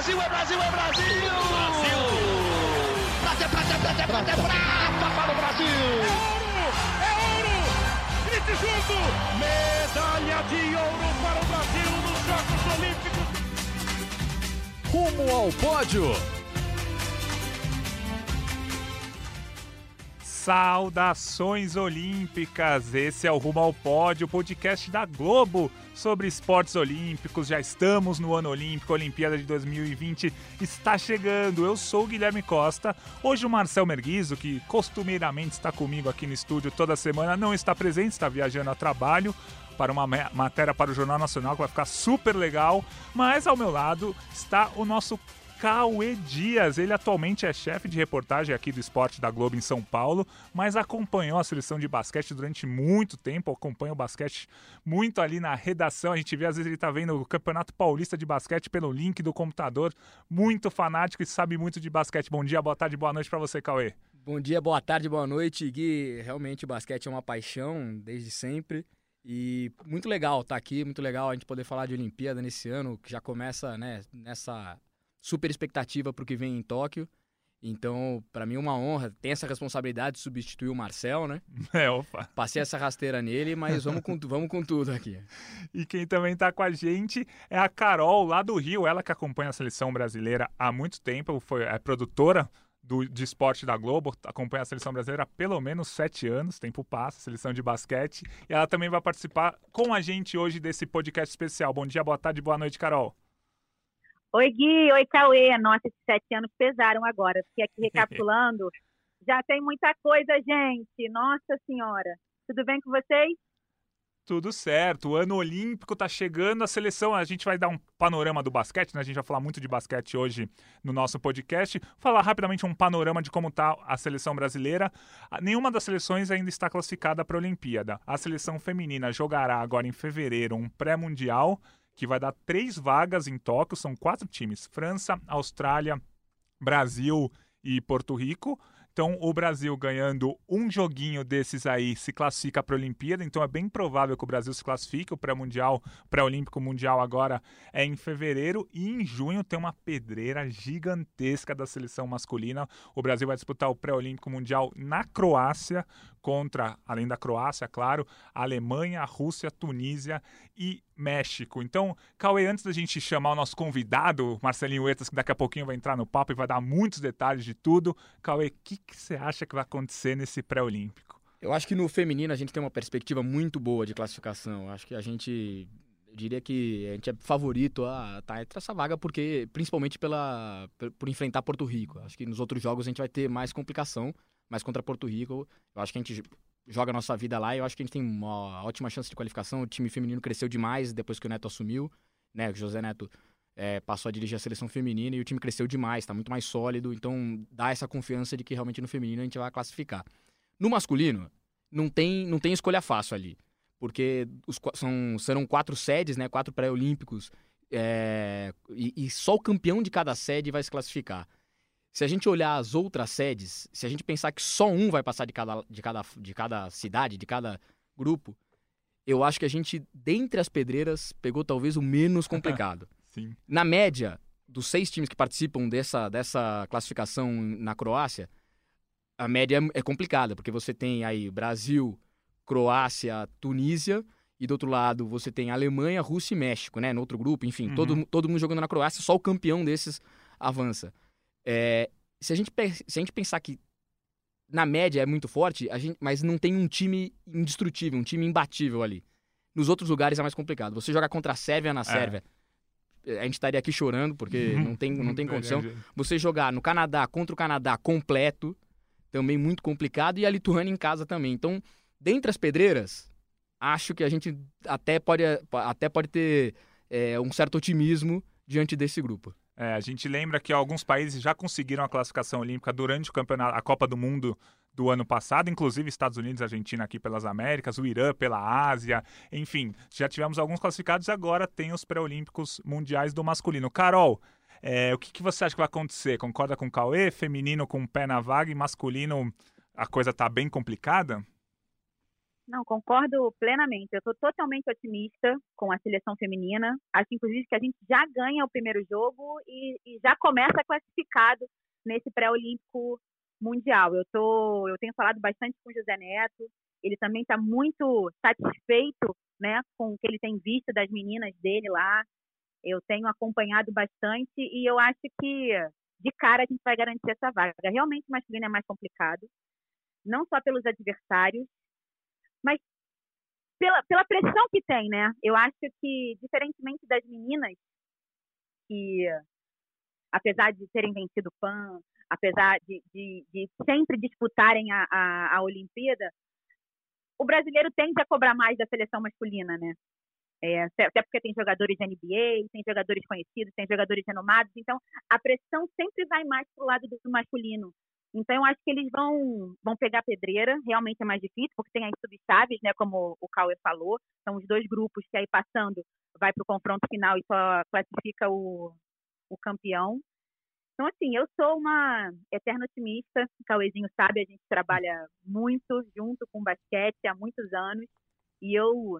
Brasil, é Brasil, é Brasil! Brasil! Prata, prata, prata, prata, prata para o Brasil! É ouro! É ouro! Grite junto! Medalha de ouro para o Brasil nos Jogos Olímpicos! Rumo ao pódio! Saudações Olímpicas! Esse é o Rumo ao Pódio, podcast da Globo sobre esportes olímpicos. Já estamos no ano olímpico, a Olimpíada de 2020 está chegando. Eu sou o Guilherme Costa. Hoje o Marcel Merguizo, que costumeiramente está comigo aqui no estúdio toda semana, não está presente, está viajando a trabalho para uma matéria para o Jornal Nacional que vai ficar super legal. Mas ao meu lado está o nosso Cauê Dias. Ele atualmente é chefe de reportagem aqui do esporte da Globo em São Paulo, mas acompanhou a seleção de basquete durante muito tempo, acompanha o basquete muito ali na redação. A gente vê, às vezes, ele está vendo o Campeonato Paulista de Basquete pelo link do computador. Muito fanático e sabe muito de basquete. Bom dia, boa tarde, boa noite para você, Cauê. Bom dia, boa tarde, boa noite, Gui. Realmente o basquete é uma paixão desde sempre. E muito legal estar tá aqui, muito legal a gente poder falar de Olimpíada nesse ano, que já começa né, nessa super expectativa para o que vem em Tóquio. Então, para mim é uma honra. Tem essa responsabilidade de substituir o Marcel, né? É, opa. Passei essa rasteira nele, mas vamos com, vamos com tudo aqui. E quem também está com a gente é a Carol, lá do Rio. Ela que acompanha a seleção brasileira há muito tempo, foi é produtora do, de esporte da Globo, acompanha a seleção brasileira há pelo menos sete anos, tempo passa, seleção de basquete. E ela também vai participar com a gente hoje desse podcast especial. Bom dia, boa tarde, boa noite, Carol. Oi, Gui. Oi, Cauê. Nossa, esses sete anos pesaram agora. Fiquei aqui recapitulando. Já tem muita coisa, gente. Nossa Senhora. Tudo bem com vocês? Tudo certo. O ano olímpico está chegando. A seleção, a gente vai dar um panorama do basquete, né? A gente vai falar muito de basquete hoje no nosso podcast. Falar rapidamente um panorama de como está a seleção brasileira. Nenhuma das seleções ainda está classificada para a Olimpíada. A seleção feminina jogará agora em fevereiro um pré-mundial que vai dar três vagas em Tóquio. São quatro times: França, Austrália, Brasil e Porto Rico. Então, o Brasil ganhando um joguinho desses aí se classifica para a Olimpíada. Então, é bem provável que o Brasil se classifique. O pré-mundial, pré-olímpico mundial agora é em fevereiro e em junho tem uma pedreira gigantesca da seleção masculina. O Brasil vai disputar o pré-olímpico mundial na Croácia contra, além da Croácia, claro, Alemanha, Rússia, Tunísia e México. Então, Cauê, antes da gente chamar o nosso convidado, Marcelinho Huetas, que daqui a pouquinho vai entrar no papo e vai dar muitos detalhes de tudo, Cauê, o que, que você acha que vai acontecer nesse pré-olímpico? Eu acho que no feminino a gente tem uma perspectiva muito boa de classificação. Eu acho que a gente eu diria que a gente é favorito a estar tá entre essa vaga porque principalmente pela por enfrentar Porto Rico. Acho que nos outros jogos a gente vai ter mais complicação, mas contra Porto Rico, eu acho que a gente joga a nossa vida lá e eu acho que a gente tem uma ótima chance de qualificação. O time feminino cresceu demais depois que o Neto assumiu, né? O José Neto é, passou a dirigir a seleção feminina e o time cresceu demais, está muito mais sólido, então dá essa confiança de que realmente no feminino a gente vai classificar. No masculino, não tem, não tem escolha fácil ali, porque os, são, serão quatro sedes, né? Quatro pré-olímpicos, é, e, e só o campeão de cada sede vai se classificar. Se a gente olhar as outras sedes, se a gente pensar que só um vai passar de cada, de cada, de cada cidade, de cada grupo, eu acho que a gente, dentre as pedreiras, pegou talvez o menos complicado. Sim. Na média, dos seis times que participam dessa, dessa classificação na Croácia, a média é complicada, porque você tem aí Brasil, Croácia, Tunísia, e do outro lado você tem Alemanha, Rússia e México, né? No outro grupo, enfim, uhum. todo, todo mundo jogando na Croácia, só o campeão desses avança. É, se, a gente, se a gente pensar que na média é muito forte, a gente, mas não tem um time indestrutível, um time imbatível ali. Nos outros lugares é mais complicado. Você jogar contra a Sérvia na é. Sérvia, é. a gente estaria aqui chorando, porque uhum. não tem, não tem condição. Você jogar no Canadá contra o Canadá completo, também muito complicado, e a Lituânia em casa também. Então, dentre as pedreiras, acho que a gente até pode, até pode ter é, um certo otimismo diante desse grupo. É, a gente lembra que alguns países já conseguiram a classificação olímpica durante o campeonato, a Copa do Mundo do ano passado, inclusive Estados Unidos Argentina aqui pelas Américas, o Irã pela Ásia, enfim, já tivemos alguns classificados agora tem os pré-olímpicos mundiais do masculino. Carol, é, o que, que, você acha que vai acontecer? Concorda com o Cauê? Feminino com o pé na vaga e masculino a coisa tá bem complicada? Não, concordo plenamente. Eu estou totalmente otimista com a seleção feminina. Acho, inclusive, que a gente já ganha o primeiro jogo e, e já começa classificado nesse pré-olímpico mundial. Eu, tô, eu tenho falado bastante com o José Neto. Ele também está muito satisfeito né, com o que ele tem visto das meninas dele lá. Eu tenho acompanhado bastante e eu acho que de cara a gente vai garantir essa vaga. Realmente o masculino é mais complicado, não só pelos adversários, mas pela, pela pressão que tem, né? Eu acho que, diferentemente das meninas, que apesar de terem vencido PAN, apesar de, de, de sempre disputarem a, a, a Olimpíada, o brasileiro tende a cobrar mais da seleção masculina, né? É, até porque tem jogadores de NBA, tem jogadores conhecidos, tem jogadores renomados, então a pressão sempre vai mais para o lado do masculino. Então eu acho que eles vão, vão pegar pedreira, realmente é mais difícil, porque tem as subchaves, né, como o Cauê falou, são os dois grupos que aí passando vai para o confronto final e só classifica o, o campeão. Então, assim, eu sou uma eterna otimista, o Cauêzinho sabe, a gente trabalha muito junto com basquete há muitos anos, e eu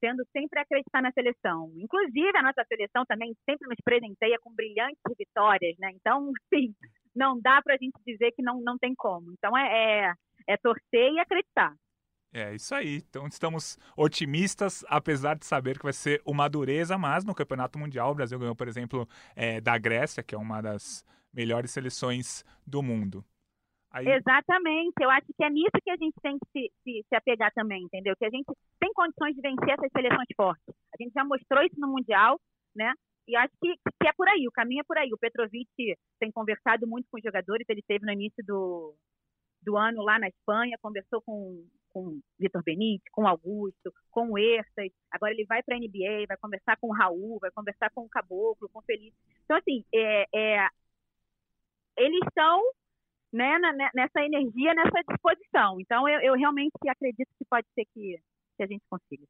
tendo sempre a acreditar na seleção. Inclusive, a nossa seleção também sempre nos presenteia com brilhantes vitórias, né? Então, sim, não dá para a gente dizer que não, não tem como. Então, é, é, é torcer e acreditar. É isso aí. Então estamos otimistas, apesar de saber que vai ser uma dureza, mas no Campeonato Mundial o Brasil ganhou, por exemplo, é, da Grécia, que é uma das melhores seleções do mundo. Aí... Exatamente, eu acho que é nisso que a gente tem que se, se, se, apegar também, entendeu? Que a gente tem condições de vencer essas seleções fortes. A gente já mostrou isso no Mundial, né? E acho que, que é por aí, o caminho é por aí. O Petrovic tem conversado muito com os jogadores, ele teve no início do, do ano lá na Espanha, conversou com, com Vitor Benite, com Augusto, com o Ertas, agora ele vai para a NBA, vai conversar com o Raul, vai conversar com o Caboclo, com o Felipe. Então, assim, é, é, eles estão né, nessa energia, nessa disposição. Então, eu, eu realmente acredito que pode ser que, que a gente consiga.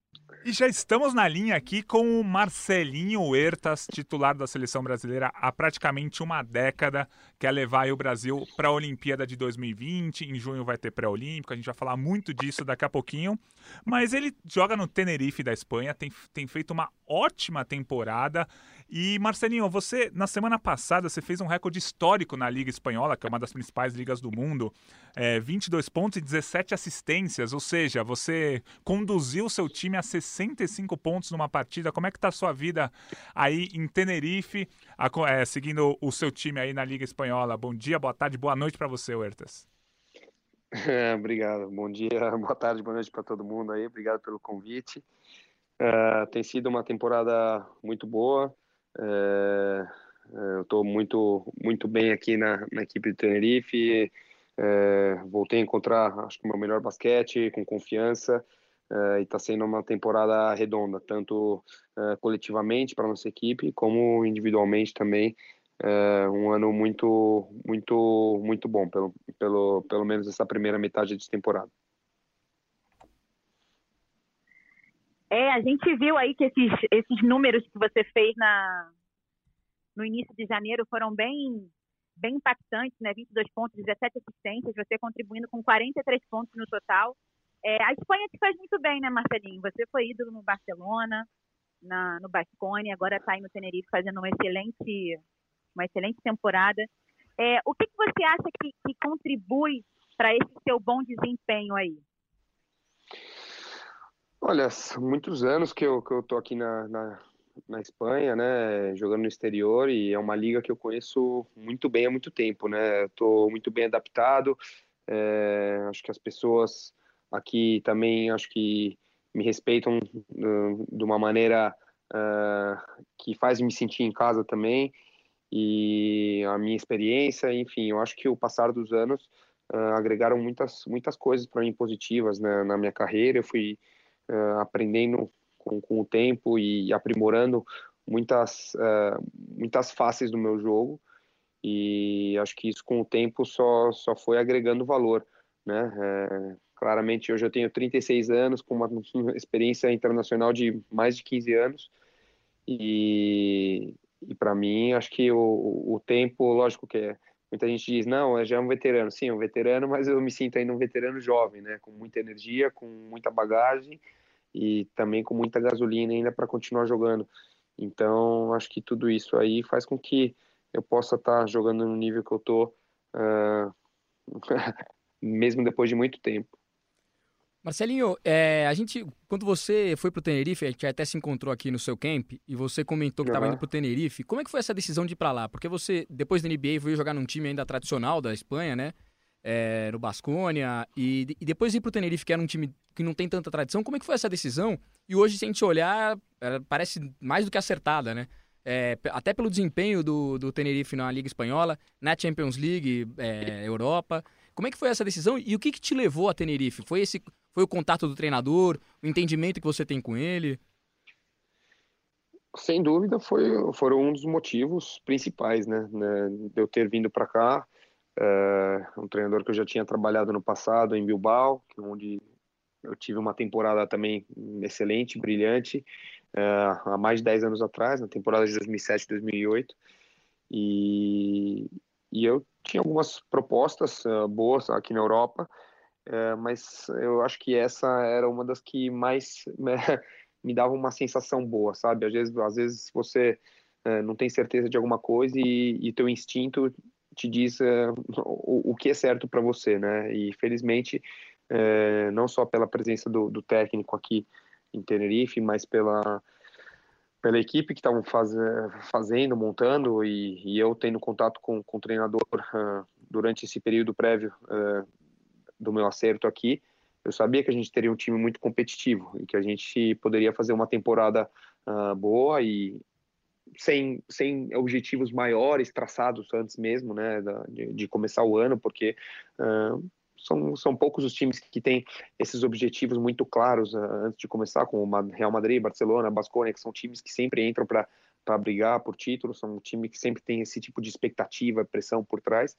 E já estamos na linha aqui com o Marcelinho Huertas, titular da seleção brasileira há praticamente uma década, quer levar o Brasil para a Olimpíada de 2020. Em junho vai ter pré-olímpico, a gente vai falar muito disso daqui a pouquinho. Mas ele joga no Tenerife da Espanha, tem, tem feito uma ótima temporada. E Marcelinho, você na semana passada você fez um recorde histórico na Liga Espanhola, que é uma das principais ligas do mundo, é, 22 pontos e 17 assistências, ou seja, você conduziu seu time a 65 pontos numa partida. Como é que está a sua vida aí em Tenerife, a, é, seguindo o seu time aí na Liga Espanhola? Bom dia, boa tarde, boa noite para você, Huertas. É, obrigado. Bom dia, boa tarde, boa noite para todo mundo aí. Obrigado pelo convite. Uh, tem sido uma temporada muito boa. É, é, eu estou muito, muito bem aqui na, na equipe de Tenerife. É, voltei a encontrar, acho que o meu melhor basquete, com confiança. E está sendo uma temporada redonda, tanto coletivamente para nossa equipe, como individualmente também. Um ano muito, muito, muito bom, pelo, pelo, pelo menos essa primeira metade de temporada. É, a gente viu aí que esses, esses números que você fez na, no início de janeiro foram bem, bem impactantes, né? 22 pontos, 17 assistências, você contribuindo com 43 pontos no total. É, a Espanha te faz muito bem, né, Marcelinho? Você foi ídolo no Barcelona, na, no Bascone, agora está aí no Tenerife fazendo uma excelente, uma excelente temporada. É, o que, que você acha que, que contribui para esse seu bom desempenho aí? Olha, muitos anos que eu, que eu tô aqui na, na, na, Espanha, né, jogando no exterior, e é uma liga que eu conheço muito bem há muito tempo, né, estou muito bem adaptado, é, acho que as pessoas aqui também, acho que me respeitam de uma maneira uh, que faz me sentir em casa também, e a minha experiência, enfim, eu acho que o passar dos anos uh, agregaram muitas, muitas coisas para mim positivas né, na minha carreira, eu fui uh, aprendendo com, com, o tempo e aprimorando muitas, uh, muitas faces do meu jogo e acho que isso com o tempo só, só foi agregando valor, né? É, claramente hoje eu tenho 36 anos com uma experiência internacional de mais de 15 anos e, e para mim acho que o, o tempo, lógico que é, muita gente diz, não, já é um veterano. Sim, um veterano, mas eu me sinto ainda um veterano jovem, né? Com muita energia, com muita bagagem e também com muita gasolina ainda para continuar jogando. Então, acho que tudo isso aí faz com que eu possa estar tá jogando no nível que eu tô, uh, mesmo depois de muito tempo. Marcelinho, é, a gente, quando você foi para o Tenerife, a gente até se encontrou aqui no seu camp e você comentou que estava uhum. indo para o Tenerife. Como é que foi essa decisão de ir para lá? Porque você, depois da NBA, veio jogar num time ainda tradicional da Espanha, né? É, no Basconia e, e, depois ir para o Tenerife, que era um time que não tem tanta tradição. Como é que foi essa decisão? E hoje, se a gente olhar, parece mais do que acertada, né? É, até pelo desempenho do, do Tenerife na Liga Espanhola, na Champions League, é, Europa. Como é que foi essa decisão e o que, que te levou a Tenerife? Foi esse foi o contato do treinador, o entendimento que você tem com ele? Sem dúvida, foi, foram um dos motivos principais, né, né de eu ter vindo para cá. É, um treinador que eu já tinha trabalhado no passado em Bilbao, onde eu tive uma temporada também excelente, brilhante, é, há mais de 10 anos atrás, na temporada de 2007 2008. E, e eu tinha algumas propostas uh, boas aqui na Europa, uh, mas eu acho que essa era uma das que mais né, me dava uma sensação boa, sabe? Às vezes, às vezes você não tem certeza de alguma coisa e, e teu instinto te diz o, o, que é certo para você, né? E felizmente, não só pela presença do, do técnico aqui em Tenerife, mas pela pela equipe que estavam faz, fazendo, montando e, e, eu tendo contato com, com o treinador uh, durante esse período prévio do meu acerto aqui, eu sabia que a gente teria um time muito competitivo e que a gente poderia fazer uma temporada uh, boa e sem, sem objetivos maiores traçados antes mesmo, né, de, de começar o ano, porque são, são poucos os times que têm esses objetivos muito claros uh, antes de começar, como Real Madrid, Barcelona, Basconia, que são times que sempre entram para brigar por título, são um time que sempre tem esse tipo de expectativa, pressão por trás,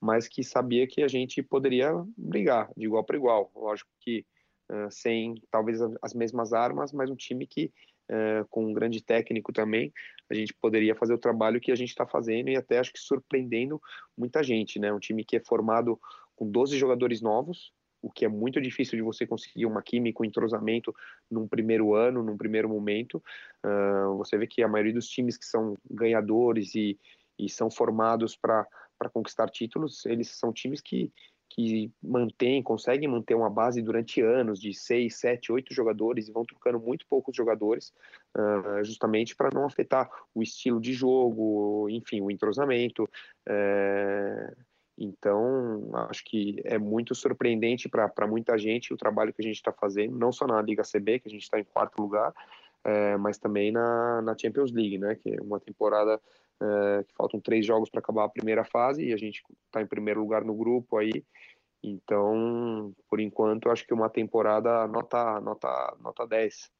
mas que sabia que a gente poderia brigar de igual para igual. Lógico que uh, sem talvez as mesmas armas, mas um time que Uh, com um grande técnico também, a gente poderia fazer o trabalho que a gente está fazendo e até acho que surpreendendo muita gente, né? Um time que é formado com 12 jogadores novos, o que é muito difícil de você conseguir uma química, um entrosamento num primeiro ano, num primeiro momento. Uh, você vê que a maioria dos times que são ganhadores e, e são formados para conquistar títulos, eles são times que, que mantêm, conseguem manter uma base durante anos de seis, sete, oito jogadores e vão trocando muito poucos jogadores, uh, justamente para não afetar o estilo de jogo, enfim, o entrosamento. Uh, então, acho que é muito surpreendente para muita gente o trabalho que a gente está fazendo, não só na Liga CB, que a gente está em quarto lugar, é, mas também na, na Champions League, né? Que é uma temporada é, que faltam três jogos para acabar a primeira fase e a gente está em primeiro lugar no grupo aí. Então, por enquanto, acho que uma temporada nota, nota, nota 10.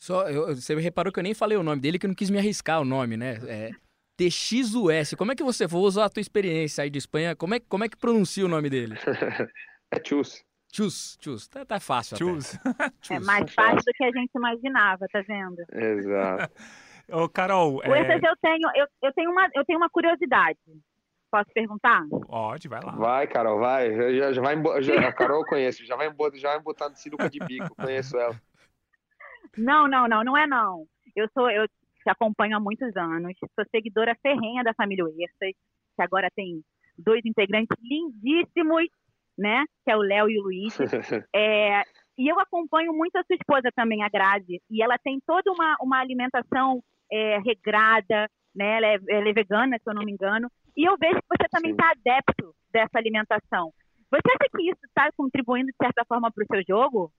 Só, eu, você reparou que eu nem falei o nome dele, que eu não quis me arriscar o nome, né? É, TXUS. Como é que você vou usar a tua experiência aí de Espanha? Como é, como é que pronuncia o nome dele? é Chus. Chus, Chus. Tá, tá fácil. Chus. é mais fácil do que a gente imaginava, tá vendo? Exato. Ô, Carol. É... eu tenho, eu, eu, tenho uma, eu tenho uma curiosidade. Posso perguntar? Pode, vai lá. Vai, Carol, vai. Já, já vai já, a Carol eu conheço, já vai, já vai botar no sinuca de bico, conheço ela. Não, não, não, não é não. Eu sou, eu te acompanho há muitos anos, sou seguidora ferrenha da família Uerças, que agora tem dois integrantes lindíssimos, né? Que é o Léo e o Luiz. É, e eu acompanho muito a sua esposa também, a Grazi, e ela tem toda uma, uma alimentação é, regrada, né? Ela é, ela é, vegana, se eu não me engano. E eu vejo que você também está adepto dessa alimentação. Você acha que isso está contribuindo, de certa forma, para o seu jogo?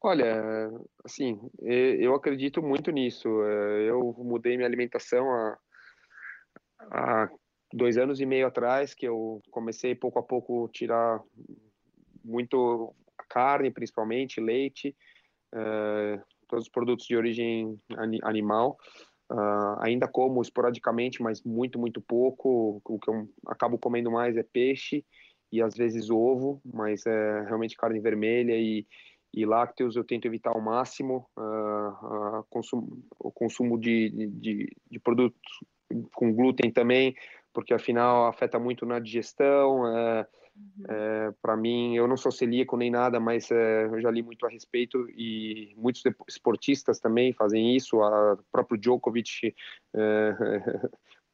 Olha, assim, eu acredito muito nisso. É, eu mudei minha alimentação há, há dois anos e meio atrás, que eu comecei pouco a pouco tirar muito carne, principalmente leite, uh, todos os produtos de origem animal. Uh, ainda como esporadicamente, mas muito, muito pouco. O que eu acabo comendo mais é peixe e às vezes ovo, mas é realmente carne vermelha e, e lácteos eu tento evitar ao máximo uh, consumo, o consumo de, de, de, produtos com glúten também, porque afinal afeta muito na digestão. É, uhum. é, Para mim, eu não sou celíaco nem nada, mas é, eu já li muito a respeito e muitos esportistas também fazem isso. O próprio Djokovic, é,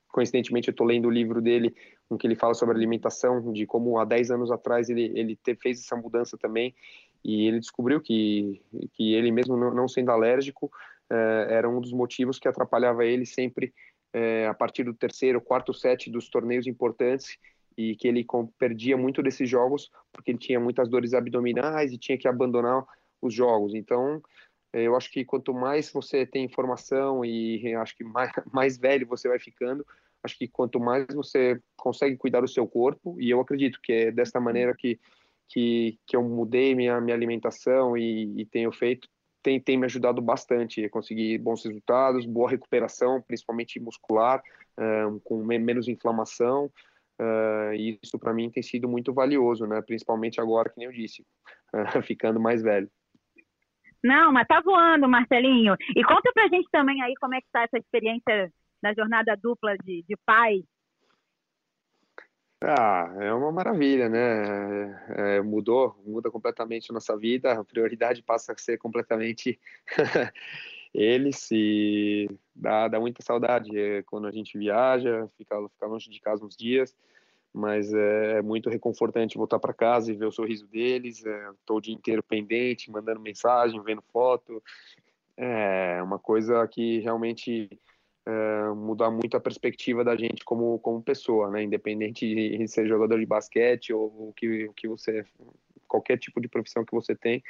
coincidentemente, eu estou lendo o livro dele, em que ele fala sobre alimentação, de como há 10 anos atrás ele, ele fez essa mudança também e ele descobriu que, que ele mesmo não sendo alérgico é, era um dos motivos que atrapalhava ele sempre é, a partir do terceiro, quarto set dos torneios importantes e que ele perdia muito desses jogos porque ele tinha muitas dores abdominais e tinha que abandonar os jogos. Então, é, eu acho que quanto mais você tem informação e acho que mais, mais velho você vai ficando, acho que quanto mais você consegue cuidar do seu corpo, e eu acredito que é desta maneira que, que, que eu mudei minha, minha alimentação e, e tenho feito, tem, tem me ajudado bastante a conseguir bons resultados, boa recuperação, principalmente muscular, uh, com menos inflamação. Uh, e isso para mim tem sido muito valioso, né? Principalmente agora, que nem eu disse, uh, ficando mais velho. Não, mas tá voando, Marcelinho. E conta pra gente também aí como é que tá essa experiência da jornada dupla de, de pai ah, é uma maravilha, né? É, mudou, muda completamente a nossa vida, a prioridade passa a ser completamente eles e dá, dá muita saudade é, quando a gente viaja, fica, fica longe de casa uns dias, mas é, é muito reconfortante voltar para casa e ver o sorriso deles, estou é, o dia inteiro pendente, mandando mensagem, vendo foto, é uma coisa que realmente é, muito a perspectiva da gente como, como pessoa, né? Independente de ser jogador de basquete ou que, o que você, qualquer tipo de profissão que você tem,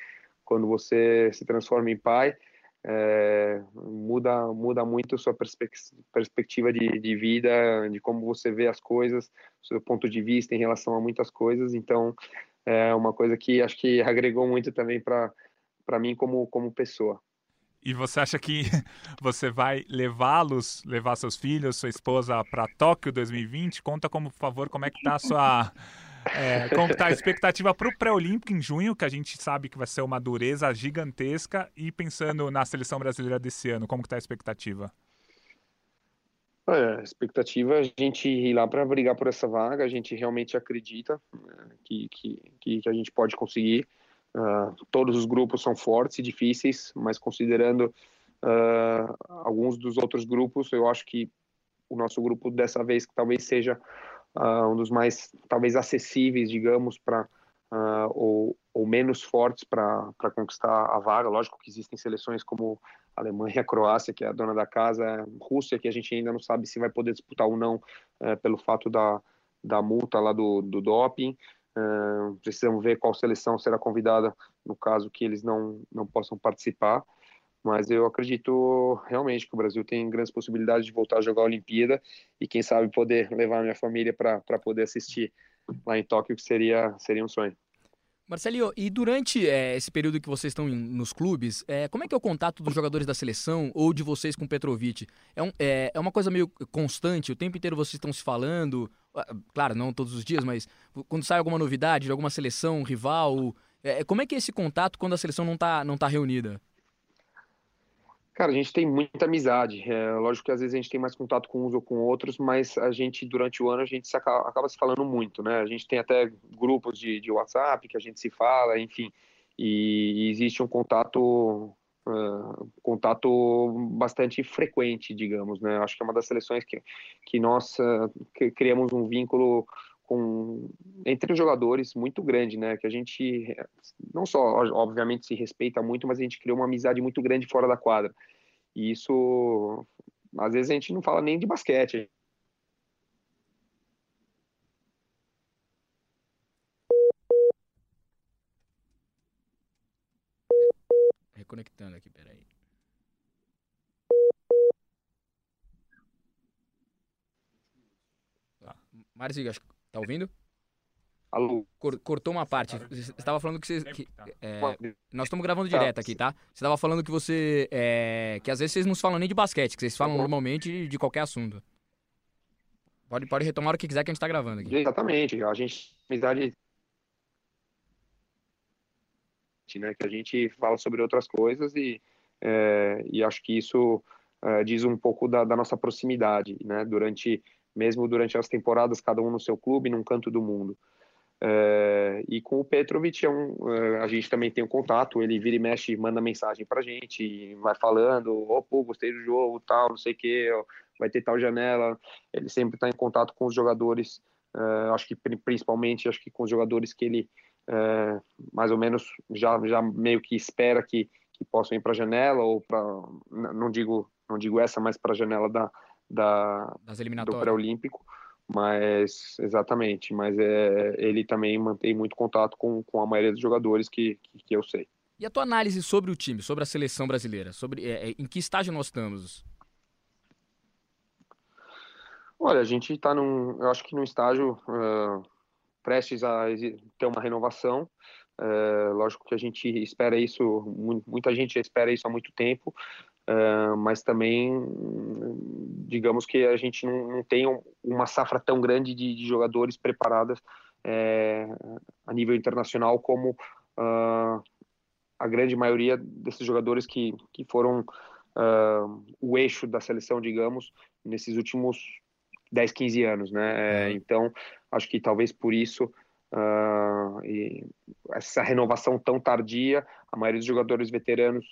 quando você se transforma em pai, é, muda muda muito sua perspectiva de, de vida, de como você vê as coisas, seu ponto de vista em relação a muitas coisas. Então, é uma coisa que acho que agregou muito também para para mim como como pessoa. E você acha que você vai levá-los, levar seus filhos, sua esposa para Tóquio 2020? Conta como, por favor, como é que tá a sua é, como está a expectativa para o pré-olímpico em junho, que a gente sabe que vai ser uma dureza gigantesca, e pensando na seleção brasileira desse ano, como está a expectativa? A expectativa é a gente ir lá para brigar por essa vaga, a gente realmente acredita né, que, que, que a gente pode conseguir. Uh, todos os grupos são fortes e difíceis, mas considerando uh, alguns dos outros grupos, eu acho que o nosso grupo dessa vez talvez seja uh, um dos mais talvez acessíveis, digamos, para ou, ou, menos fortes para conquistar a vaga. Lógico que existem seleções como a Alemanha, a Croácia, que é a dona da casa, Rússia, que a gente ainda não sabe se vai poder disputar ou não eh, pelo fato da, da multa lá do, do doping. Uh, precisamos ver qual seleção será convidada no caso que eles não, não possam participar. Mas eu acredito realmente que o Brasil tem grandes possibilidades de voltar a jogar a Olimpíada e quem sabe poder levar minha família para poder assistir lá em Tóquio, que seria, seria um sonho. Marcelinho, e durante é, esse período que vocês estão nos clubes, é, como é que é o contato dos jogadores da seleção ou de vocês com Petrovic? É, um, é, é uma coisa meio constante, o tempo inteiro vocês estão se falando, ah, claro, não todos os dias, mas quando sai alguma novidade de alguma seleção, rival, é, como é que é esse contato quando a seleção não está não tá reunida? Cara, a gente tem muita amizade. É, lógico que às vezes a gente tem mais contato com uns ou com outros, mas a gente, durante o ano, a gente se acaba, acaba, se falando muito, né? A gente tem até grupos de, de WhatsApp que a gente se fala, enfim. E, e existe um contato, uh, contato bastante frequente, digamos, né? Acho que é uma das seleções que, que nós uh, que criamos um vínculo com, entre os jogadores muito grande, né? Que a gente não só, obviamente, se respeita muito, mas a gente criou uma amizade muito grande fora da quadra. E isso, às vezes a gente não fala nem de basquete. Reconectando aqui, peraí. Marzinho, acho que Tá ouvindo? Alô? Cortou uma parte. Você estava falando que você. Que, é, nós estamos gravando direto aqui, tá? Você estava falando que você. É, que às vezes vocês não falam nem de basquete, que vocês falam tá normalmente de qualquer assunto. Pode, pode retomar o que quiser que a gente está gravando aqui. Exatamente. A gente. Amizade. Né, que a gente fala sobre outras coisas e, é, e acho que isso é, diz um pouco da, da nossa proximidade, né? Durante mesmo durante as temporadas, cada um no seu clube, num canto do mundo. É, e com o Petrovic, é um, é, a gente também tem um contato, ele vira e mexe, manda mensagem pra gente, vai falando, pô, gostei do jogo, tal, não sei o que, vai ter tal janela. Ele sempre está em contato com os jogadores, é, acho que principalmente acho que com os jogadores que ele é, mais ou menos já, já meio que espera que, que possam ir para a janela, ou para, não digo, não digo essa, mas para a janela da, da, Das do pré-olímpico, mas exatamente, mas é, ele também mantém muito contato com, com a maioria dos jogadores que, que, que eu sei. E a tua análise sobre o time, sobre a seleção brasileira? Sobre é, é, em que estágio nós estamos? Olha, a gente está num, eu acho que num estágio uh, prestes a ter uma renovação. Uh, lógico que a gente espera isso, mu- muita gente espera isso há muito tempo, uh, mas também, digamos que a gente não, não tem um- uma safra tão grande de, de jogadores preparadas eh, a nível internacional como ah, a grande maioria desses jogadores que, que foram ah, o eixo da seleção, digamos, nesses últimos 10, 15 anos, né? É, então, acho que talvez por isso essa renovação tão tardia, a maioria dos jogadores veteranos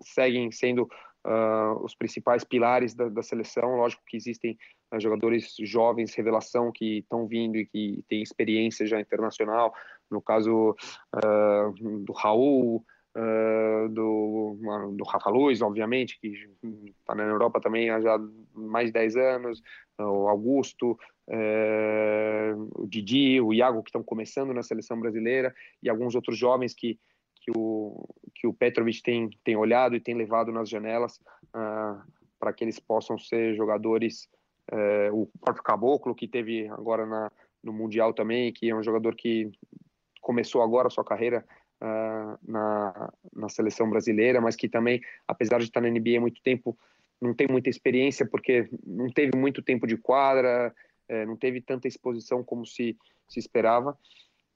seguem sendo ah, os principais pilares da, da seleção. Lógico que existem ah, jogadores jovens, revelação, que estão vindo e que têm experiência já internacional. No caso do Raul, ah, do, do Rafa Luz, obviamente, que está na Europa também há já mais de 10 anos, o Augusto, o Didi, o Iago, que estão começando na seleção brasileira, e alguns outros jovens que, que, o, que o Petrovic tem, tem olhado e tem levado nas janelas ah, para que eles possam ser jogadores. eh, o próprio Caboclo, que teve agora na, no Mundial também, que é um jogador que começou agora a sua carreira ah, na, na seleção brasileira, mas que também, apesar de estar na NBA há muito tempo, não tem muita experiência porque não teve muito tempo de quadra, eh, não teve tanta exposição como se, se esperava.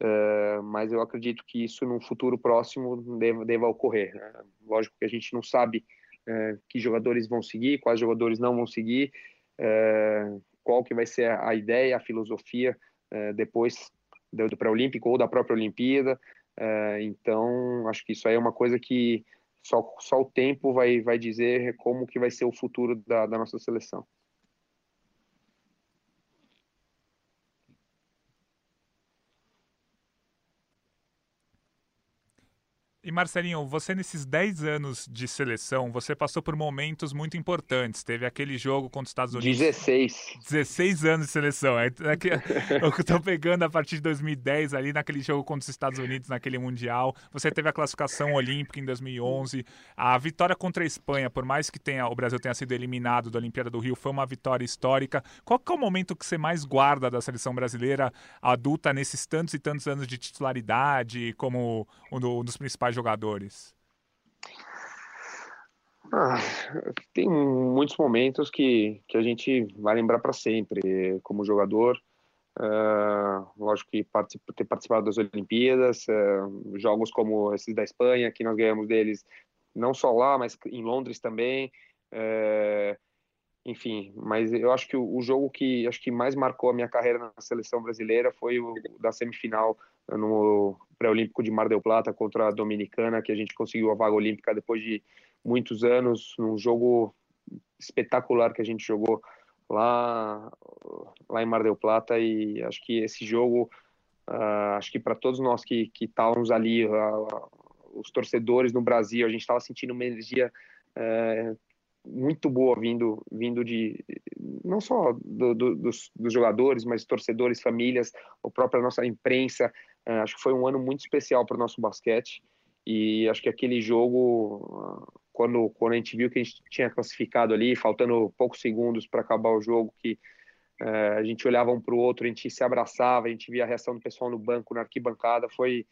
Eh, mas eu acredito que isso num futuro próximo deva, deva ocorrer. né? Lógico que a gente não sabe eh, que jogadores vão seguir, quais jogadores não vão seguir, eh, qual que vai ser a ideia, a filosofia depois do, do pré-olímpico ou da própria Olimpíada. Então, acho que isso aí é uma coisa que só, só o tempo vai, vai dizer como que vai ser o futuro da, da nossa seleção. E Marcelinho, você nesses 10 anos de seleção, você passou por momentos muito importantes. Teve aquele jogo contra os Estados Unidos. 16. 16 anos de seleção. É, é que, eu estou pegando a partir de 2010 ali naquele jogo contra os Estados Unidos, naquele Mundial. Você teve a classificação olímpica em 2011. A vitória contra a Espanha, por mais que tenha, o Brasil tenha sido eliminado da Olimpíada do Rio, foi uma vitória histórica. Qual é o momento que você mais guarda da seleção brasileira adulta nesses tantos e tantos anos de titularidade, como um dos principais jogadores? Ah, tem muitos momentos que, que a gente vai lembrar para sempre como jogador. Ah, lógico que ter participado das Olimpíadas, ah, jogos como esses da Espanha, que nós ganhamos deles não só lá, mas em Londres também. Ah, enfim, mas eu acho que o, o jogo que acho que mais marcou a minha carreira na seleção brasileira foi o da semifinal no pré-olímpico de Mar del Plata contra a Dominicana, que a gente conseguiu a vaga olímpica depois de muitos anos, num jogo espetacular que a gente jogou lá lá em Mar del Plata. E acho que esse jogo ah, acho que para todos nós que que estávamos ali ah, os torcedores no Brasil a gente estava sentindo uma energia eh, muito boa vindo vindo de não só do, do, dos, dos jogadores mas torcedores famílias a própria nossa imprensa eh, acho que foi um ano muito especial para o nosso basquete. E acho que aquele jogo quando quando a gente viu que a gente tinha classificado ali faltando poucos segundos para acabar o jogo que eh, a gente olhava um para o outro a gente se abraçava a gente via a reação do pessoal no banco na arquibancada foi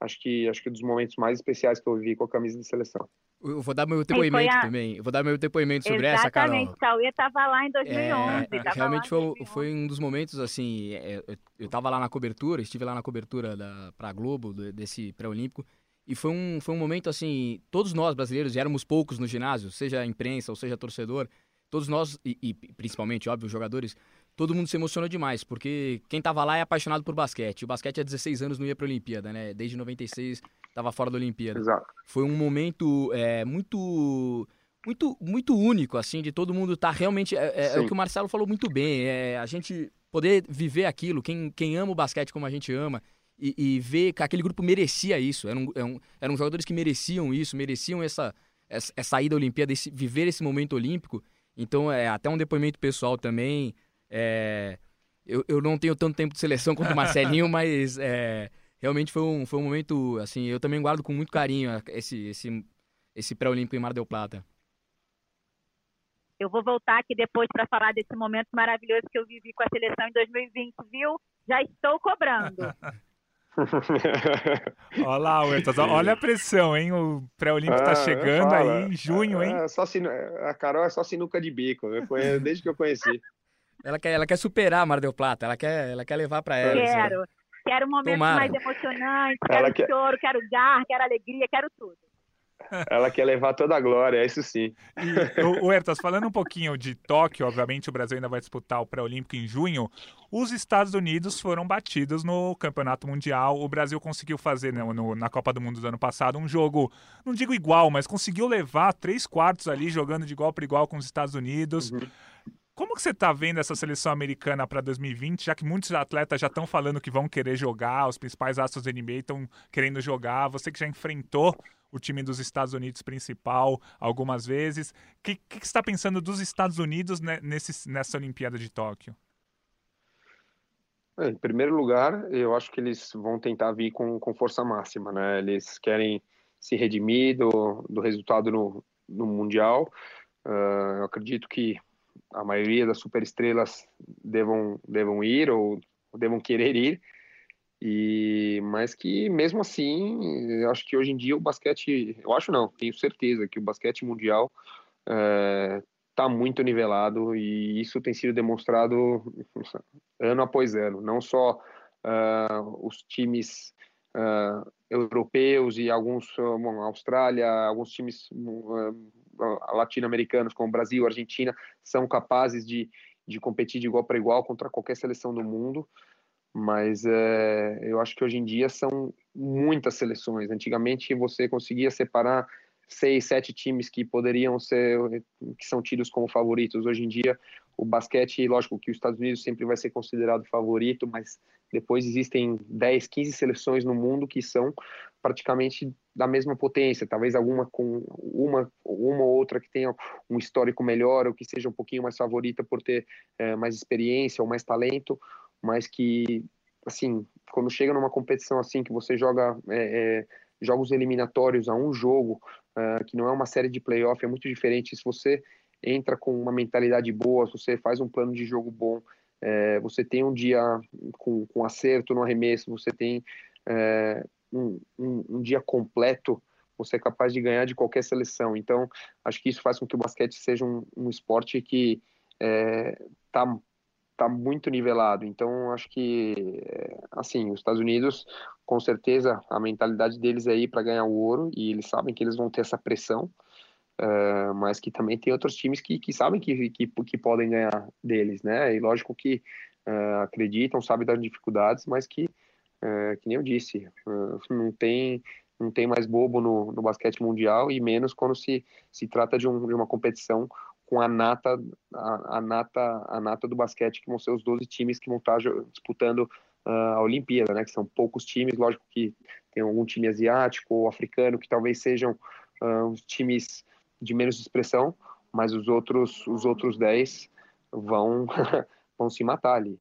acho que acho que um dos momentos mais especiais que eu vivi com a camisa da seleção Eu vou dar meu depoimento a- também. Eu vou dar meu depoimento sobre essa, Carol. Exatamente, Cauê estava lá em 2011. É, realmente foi, em 2011. foi um dos momentos, assim, é, eu, eu tava lá na cobertura, estive lá na cobertura da, pra Globo, desse pré-olímpico, e foi um, foi um momento, assim, todos nós brasileiros, e éramos poucos no ginásio, seja a imprensa ou seja torcedor, todos nós, e, e principalmente, óbvio, os jogadores, todo mundo se emocionou demais, porque quem tava lá é apaixonado por basquete. O basquete há 16 anos não ia pra Olimpíada, né? Desde 96 tava fora da Olimpíada. Exato. Foi um momento é, muito muito muito único, assim, de todo mundo estar tá realmente... É, é, é, o que o Marcelo falou muito bem, é a gente poder viver aquilo, quem, quem ama o basquete como a gente ama, e, e ver que aquele grupo merecia isso. Eram, eram, eram jogadores que mereciam isso, mereciam essa, essa, essa ida à Olimpíada, esse, viver esse momento olímpico. Então, é até um depoimento pessoal também. É, eu, eu não tenho tanto tempo de seleção quanto o Marcelinho, mas é, realmente foi um, foi um momento, assim, eu também guardo com muito carinho esse, esse, esse pré-olímpico em Mar del Plata. Eu vou voltar aqui depois para falar desse momento maravilhoso que eu vivi com a seleção em 2020, viu? Já estou cobrando. olha lá, Huertas, olha a pressão, hein? O pré-olímpico está ah, chegando aí em junho, hein? É, só sinu... A Carol é só sinuca de bico, conheço, desde que eu conheci. Ela quer, ela quer superar a Mar del Plata, ela quer, ela quer levar para ela. Quero, assim. quero um momento mais emocionante, quero quer... choro, quero gar, quero alegria, quero tudo. Ela quer levar toda a glória, é isso sim. E, o, Ertas, falando um pouquinho de Tóquio, obviamente o Brasil ainda vai disputar o pré-olímpico em junho. Os Estados Unidos foram batidos no Campeonato Mundial. O Brasil conseguiu fazer né, no, na Copa do Mundo do ano passado um jogo, não digo igual, mas conseguiu levar três quartos ali, jogando de igual para igual com os Estados Unidos. Uhum. Como que você está vendo essa seleção americana para 2020, já que muitos atletas já estão falando que vão querer jogar, os principais astros da NBA estão querendo jogar, você que já enfrentou o time dos Estados Unidos principal algumas vezes. O que, que, que você está pensando dos Estados Unidos nesse, nessa Olimpíada de Tóquio? É, em primeiro lugar, eu acho que eles vão tentar vir com, com força máxima, né? Eles querem se redimir do, do resultado no, no Mundial. Uh, eu acredito que a maioria das superestrelas devam, devam ir ou devam querer ir. E, mas que mesmo assim, eu acho que hoje em dia o basquete, eu acho não, tenho certeza que o basquete mundial está é, muito nivelado e isso tem sido demonstrado ano após ano. Não só uh, os times uh, europeus e alguns, bom, Austrália, alguns times uh, latino-americanos como Brasil, Argentina, são capazes de, de competir de igual para igual contra qualquer seleção do mundo mas é, eu acho que hoje em dia são muitas seleções. Antigamente você conseguia separar seis, sete times que poderiam ser, que são tidos como favoritos. Hoje em dia o basquete, lógico que os Estados Unidos sempre vai ser considerado favorito, mas depois existem 10, 15 seleções no mundo que são praticamente da mesma potência, talvez alguma com uma uma ou outra que tenha um histórico melhor ou que seja um pouquinho mais favorita por ter é, mais experiência ou mais talento, mas que, assim, quando chega numa competição assim, que você joga é, é, jogos eliminatórios a um jogo, que não é uma série de playoff, é muito diferente. Se você entra com uma mentalidade boa, se você faz um plano de jogo bom, é, você tem um dia com, com acerto no arremesso, você tem é, um, um, um, dia completo, você é capaz de ganhar de qualquer seleção. Então, acho que isso faz com que o basquete seja um, um esporte que está é, está muito nivelado. Então, acho que, assim, os Estados Unidos, com certeza, a mentalidade deles é ir para ganhar o ouro e eles sabem que eles vão ter essa pressão, uh, mas que também tem outros times que, que sabem que, que, que podem ganhar deles, né? E lógico que uh, acreditam, sabem das dificuldades, mas que, uh, que nem eu disse, não tem não tem mais bobo no, no basquete mundial e menos quando se, se trata de, um, de uma competição com a nata, a, a, nata, a nata do basquete, que vão ser os 12 times que vão estar disputando a Olimpíada, né? Que são poucos times, lógico que tem algum time asiático ou africano que talvez sejam os times de menos expressão, mas os outros, os outros 10 vão, vão se matar ali.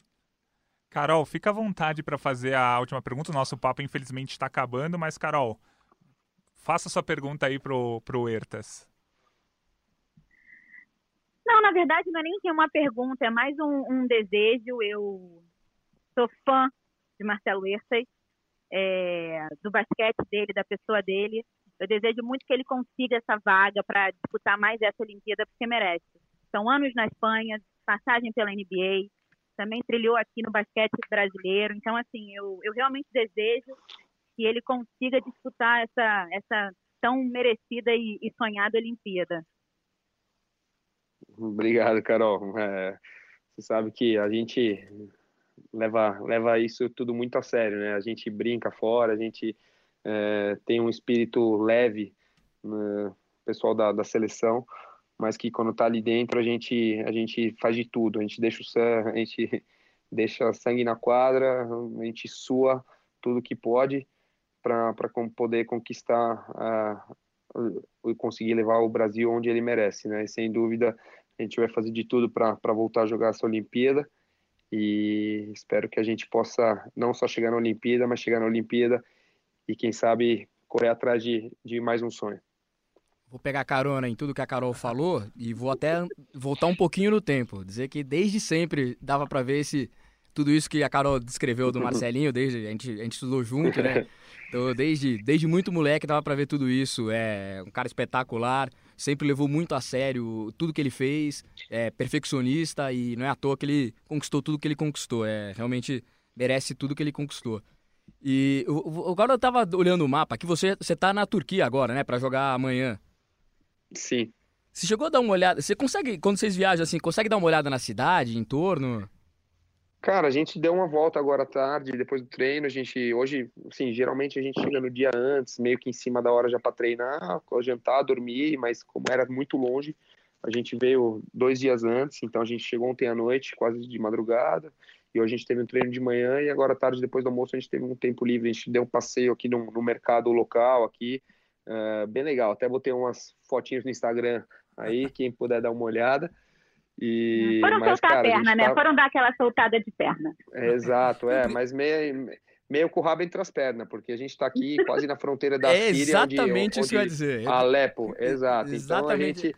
Carol, fica à vontade para fazer a última pergunta. O nosso papo, infelizmente, está acabando, mas, Carol, faça sua pergunta aí pro, pro Ertas. Não, na verdade, não é nem que uma pergunta, é mais um, um desejo. Eu sou fã de Marcelo Ercei, é, do basquete dele, da pessoa dele. Eu desejo muito que ele consiga essa vaga para disputar mais essa Olimpíada, porque merece. São anos na Espanha, passagem pela NBA, também trilhou aqui no basquete brasileiro. Então, assim, eu, eu realmente desejo que ele consiga disputar essa, essa tão merecida e, e sonhada Olimpíada. Obrigado, Carol. É, você sabe que a gente leva, leva isso tudo muito a sério, né? A gente brinca fora, a gente é, tem um espírito leve, né, pessoal da, da seleção, mas que quando tá ali dentro a gente, a gente faz de tudo, a gente deixa o sangue, a gente deixa sangue na quadra, a gente sua tudo que pode para poder conquistar e conseguir levar o Brasil onde ele merece, né? E sem dúvida a gente vai fazer de tudo para voltar a jogar essa Olimpíada e espero que a gente possa não só chegar na Olimpíada, mas chegar na Olimpíada e quem sabe correr atrás de, de mais um sonho. Vou pegar carona em tudo que a Carol falou e vou até voltar um pouquinho no tempo, dizer que desde sempre dava para ver esse tudo isso que a Carol descreveu do Marcelinho, desde a gente, a gente estudou junto, né? Então, desde, desde muito moleque dava para ver tudo isso. É um cara espetacular, sempre levou muito a sério tudo que ele fez, é perfeccionista e não é à toa que ele conquistou tudo que ele conquistou. É realmente merece tudo que ele conquistou. E agora eu tava olhando o mapa, que você você tá na Turquia agora, né, para jogar amanhã. Sim. Você chegou a dar uma olhada, você consegue quando vocês viajam assim, consegue dar uma olhada na cidade, em torno? Cara, a gente deu uma volta agora à tarde, depois do treino. A gente, hoje, assim, geralmente a gente chega no dia antes, meio que em cima da hora já para treinar, jantar, dormir, mas como era muito longe, a gente veio dois dias antes, então a gente chegou ontem à noite, quase de madrugada, e hoje a gente teve um treino de manhã e agora à tarde, depois do almoço, a gente teve um tempo livre. A gente deu um passeio aqui no, no mercado local, aqui, uh, bem legal. Até botei umas fotinhas no Instagram aí, quem puder dar uma olhada. E, Foram mas, soltar cara, a perna, a né? Tava... Foram dar aquela soltada de perna. É, exato, é, mas meio, meio com o rabo entre as pernas, porque a gente está aqui quase na fronteira da é Síria. Exatamente onde, isso que eu ia dizer. Alepo, exato. Exatamente. Então a gente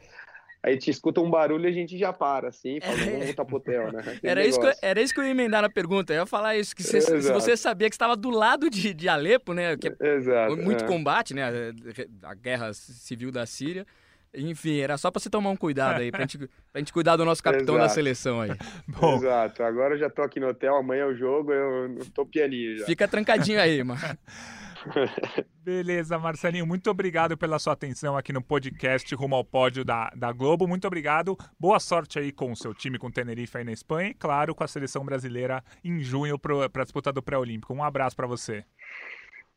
a gente escuta um barulho e a gente já para, assim, fala, é. vamos voltar pro hotel, né? era isso, que eu, era isso que eu ia emendar na pergunta. Eu ia falar isso, que se, se você sabia que estava do lado de, de Alepo, né? Que é Exato, muito é. combate, né? A guerra civil da Síria. Enfim, era só para você tomar um cuidado aí, pra gente, pra gente cuidar do nosso capitão da seleção aí. Bom, Exato, agora eu já tô aqui no hotel, amanhã é o jogo, eu tô pianinho já. Fica trancadinho aí, mano. Beleza, Marcelinho, muito obrigado pela sua atenção aqui no podcast Rumo ao Pódio da, da Globo. Muito obrigado. Boa sorte aí com o seu time, com o Tenerife aí na Espanha e, claro, com a seleção brasileira em junho para a disputa do pré-olímpico. Um abraço para você.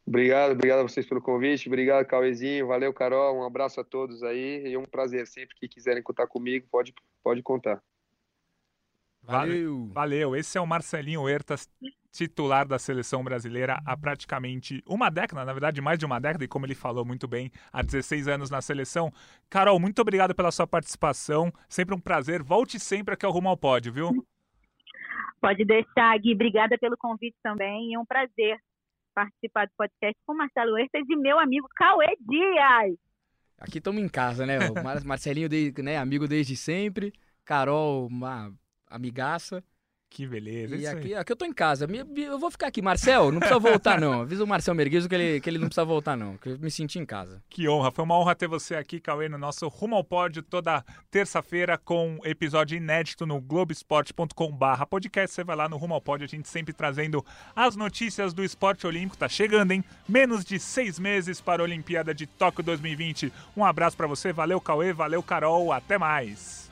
Obrigado, obrigado a vocês pelo convite. Obrigado, Cauezinho. Valeu, Carol. Um abraço a todos aí e um prazer. Sempre que quiserem contar comigo, pode, pode contar. Valeu. Valeu. Esse é o Marcelinho Huertas, titular da seleção brasileira há praticamente uma década, na verdade, mais de uma década, e como ele falou muito bem, há 16 anos na seleção. Carol, muito obrigado pela sua participação. Sempre um prazer. Volte sempre aqui ao Rumo ao Pódio, viu? Pode deixar, Gui. Obrigada pelo convite também. É um prazer participar do podcast com Marcelo Huertas e meu amigo Cauê Dias. Aqui estamos em casa, né? O Marcelinho, né, amigo desde sempre. Carol, uma amigaça. Que beleza. E aqui, aqui eu tô em casa. Eu vou ficar aqui. Marcel, não precisa voltar, não. Avisa o Marcel Merguizo que ele, que ele não precisa voltar, não. Que eu me senti em casa. Que honra. Foi uma honra ter você aqui, Cauê, no nosso Rumo ao Pódio, toda terça-feira, com episódio inédito no Globoesporte.com/barra podcast. Você vai lá no Rumo ao Pódio, a gente sempre trazendo as notícias do esporte olímpico. Tá chegando, hein? Menos de seis meses para a Olimpíada de Tóquio 2020. Um abraço para você. Valeu, Cauê. Valeu, Carol. Até mais.